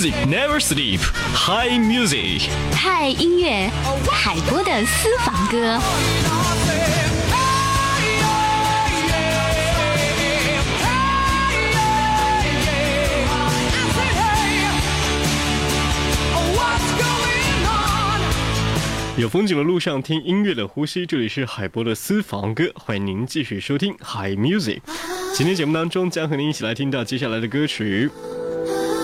Music never sleep. High music. 嗨音乐，海波的私房歌。有风景的路上，听音乐的呼吸。这里是海波的私房歌，欢迎您继续收听 High Music。今天节目当中将和您一起来听到接下来的歌曲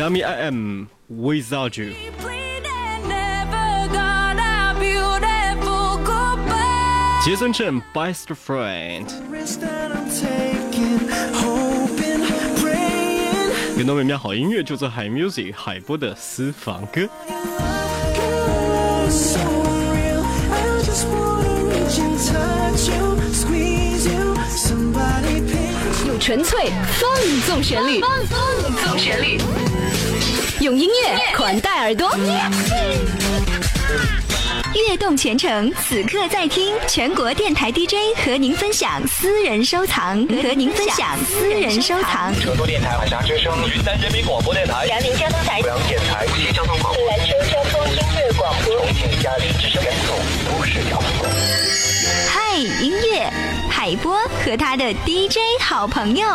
Dummy I am without you。 Never gonna beautiful goodbye. 杰森镇 Best Friend。 risk that I'm taking, hoping, praying. 更多美妙好音乐就在海 Music 海波的私房歌。 So unreal. 纯粹放纵旋律，放纵旋律，用音乐款待耳朵。悦动全程，此刻在听全国电台 DJ 和您分享私人收藏，和您分享私人收藏。成都电台海峡之声，云南人民广播电台，辽宁交通台、阜阳电台，无锡交通广播，兰州交通音乐广播。重庆嘉陵之声，甘肃都市交通。嗨，音乐，海波和他的 DJ 好朋友。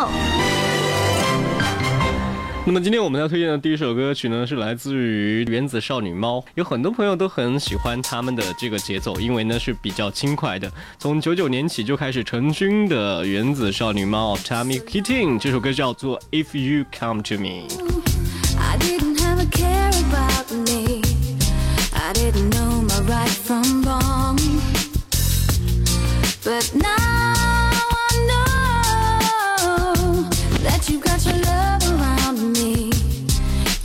那么今天我们要推荐的第一首歌曲呢，是来自于原子少女猫。有很多朋友都很喜欢他们的这个节奏，因为呢是比较轻快的。从九九年起就开始成军的原子少女猫 Tommy Keating 这首歌叫做 If You Come to Me。I didn't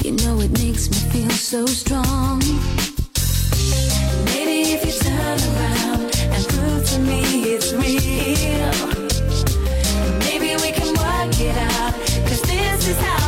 You know it makes me feel so strong. Maybe if you turn around and prove to me it's real. Maybe we can work it out, cause this is how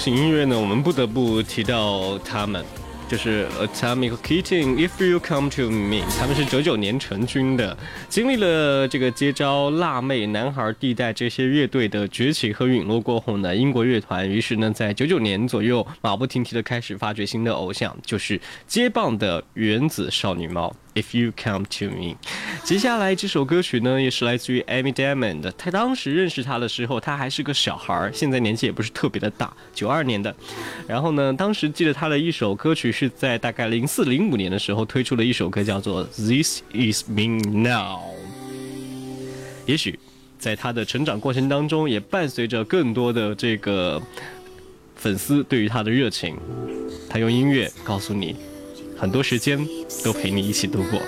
行音乐呢，我们不得不提到他们，就是 Atomic Kitten。If you come to me，他们是九九年成军的，经历了这个接招辣妹、男孩地带这些乐队的崛起和陨落过后呢，英国乐团于是呢在九九年左右马不停蹄的开始发掘新的偶像，就是接棒的原子少女猫。If you come to me，接下来这首歌曲呢，也是来自于 Amy Diamond。他当时认识他的时候，他还是个小孩儿，现在年纪也不是特别的大，九二年的。然后呢，当时记得他的一首歌曲是在大概零四零五年的时候推出了一首歌，叫做 This Is Me Now。也许在他的成长过程当中，也伴随着更多的这个粉丝对于他的热情。他用音乐告诉你，很多时间都陪你一起度过。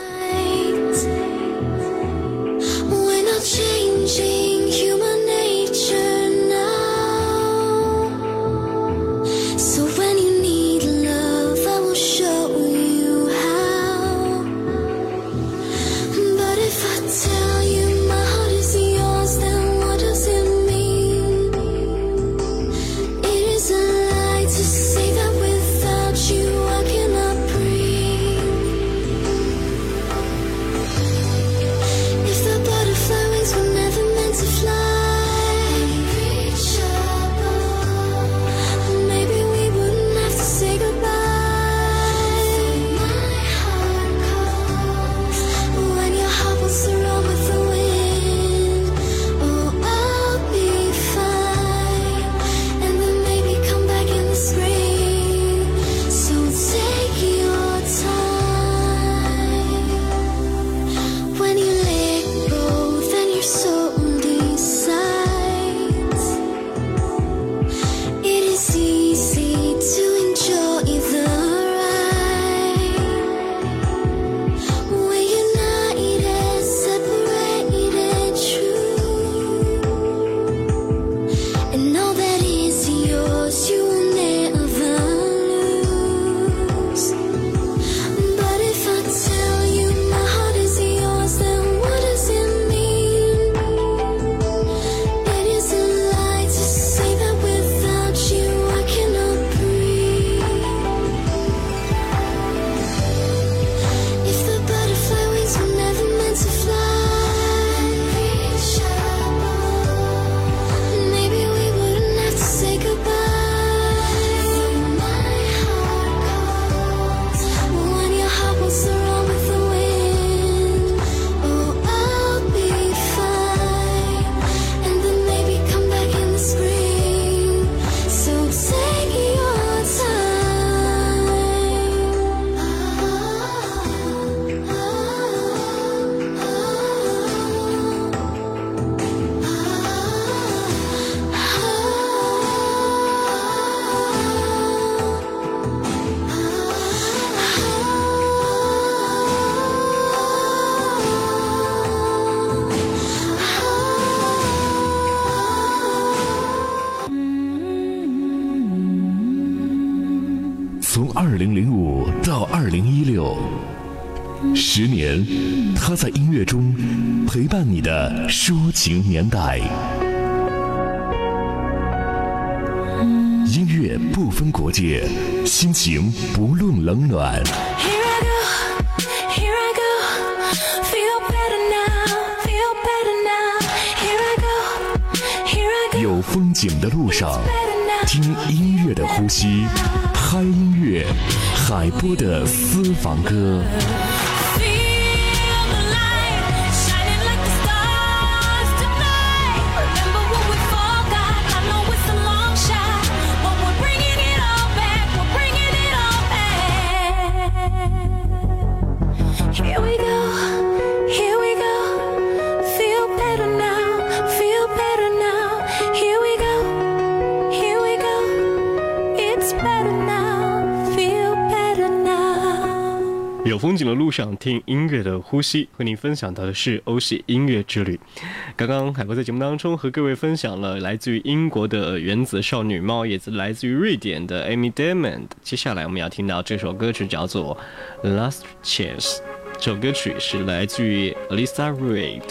他在音乐中陪伴你的抒情年代。音乐不分国界心情不论冷暖。有风景的路上听音乐的呼吸拍音乐海波的私房歌。有风景的路上，听音乐的呼吸，和您分享到的是欧系音乐之旅。刚刚海波在节目当中和各位分享了来自于英国的原子少女猫，也是来自于瑞典的 Amy Diamond。接下来我们要听到这首歌曲叫做《Last Chance》，这首歌曲是来自于 Lisa Reid。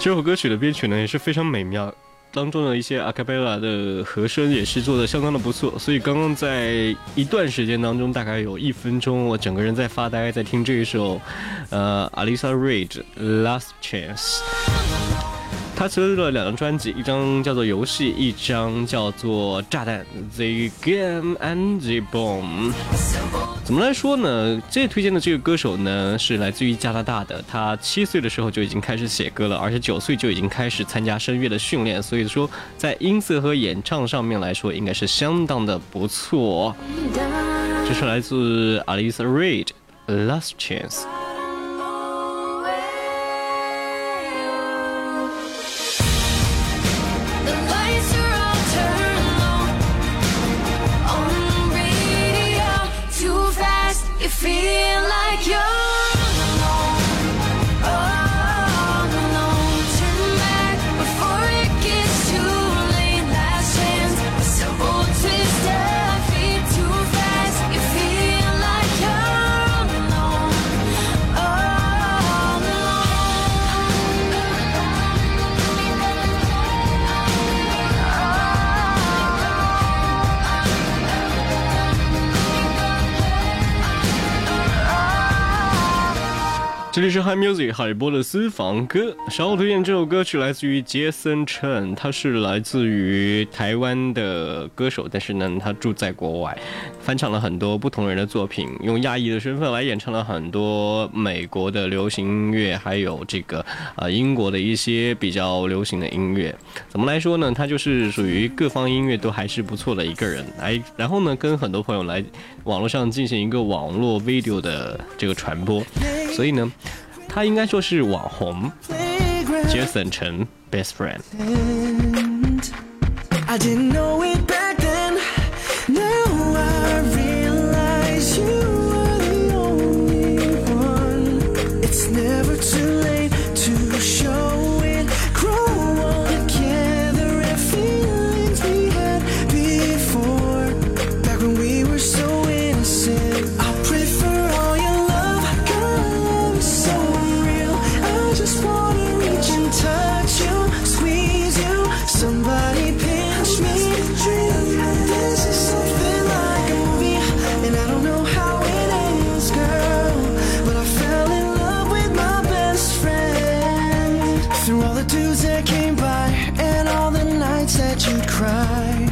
这首歌曲的编曲呢也是非常美妙，当中的一些 a cappella 的和声也是做的相当的不错，所以刚刚在一段时间当中，大概有一分钟，我整个人在发呆，在听这一首，呃，Alisa Reid Last Chance。他出了两张专辑，一张叫做《游戏》，一张叫做《炸弹》（The Game and the Bomb）。怎么来说呢？这推荐的这个歌手呢，是来自于加拿大的。他七岁的时候就已经开始写歌了，而且九岁就已经开始参加声乐的训练，所以说在音色和演唱上面来说，应该是相当的不错。这是来自 Alisa Reid《Last Chance》。是 Hi Music 海波的私房歌，稍后推荐这首歌曲来自于杰森·陈，他是来自于台湾的歌手，但是呢，他住在国外，翻唱了很多不同人的作品，用亚裔的身份来演唱了很多美国的流行音乐，还有这个呃英国的一些比较流行的音乐。怎么来说呢？他就是属于各方音乐都还是不错的一个人，哎，然后呢，跟很多朋友来网络上进行一个网络 video 的这个传播，所以呢。他应该说是网红 Jason 陈 best friend。I didn't know it back then. Now I realize you were the only one. It's never too late to cry.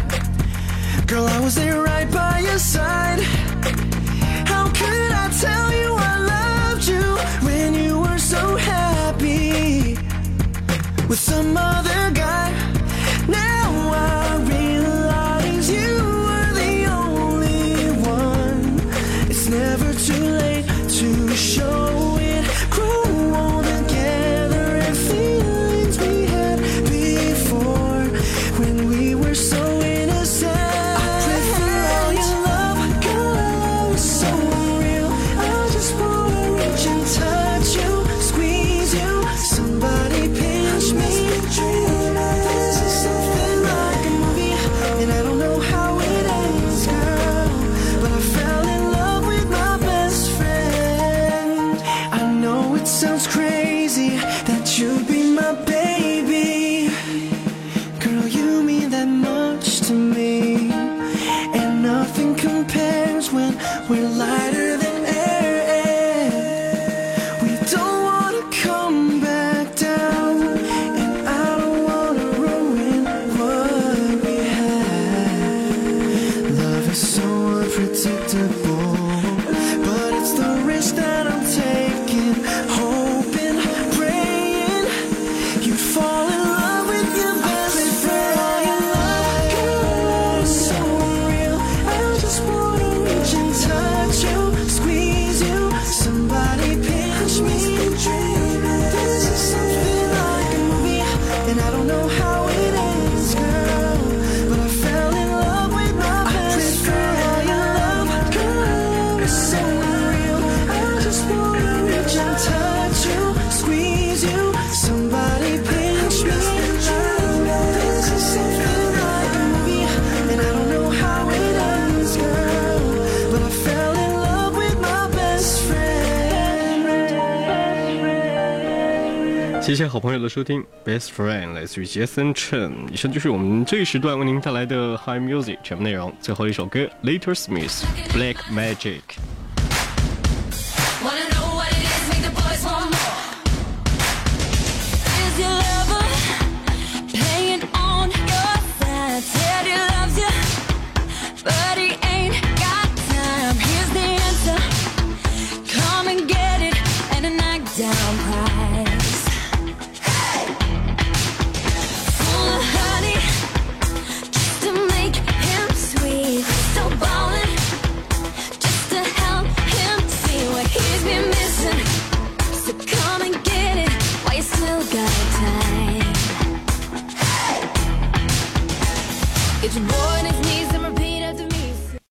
Girl, I was there right by your side. 谢谢好朋友的收听，best friend 来自于 Jason Chen。以上就是我们这一时段为您带来的 high music 全部内容。最后一首歌：Later Smith，Black Magic。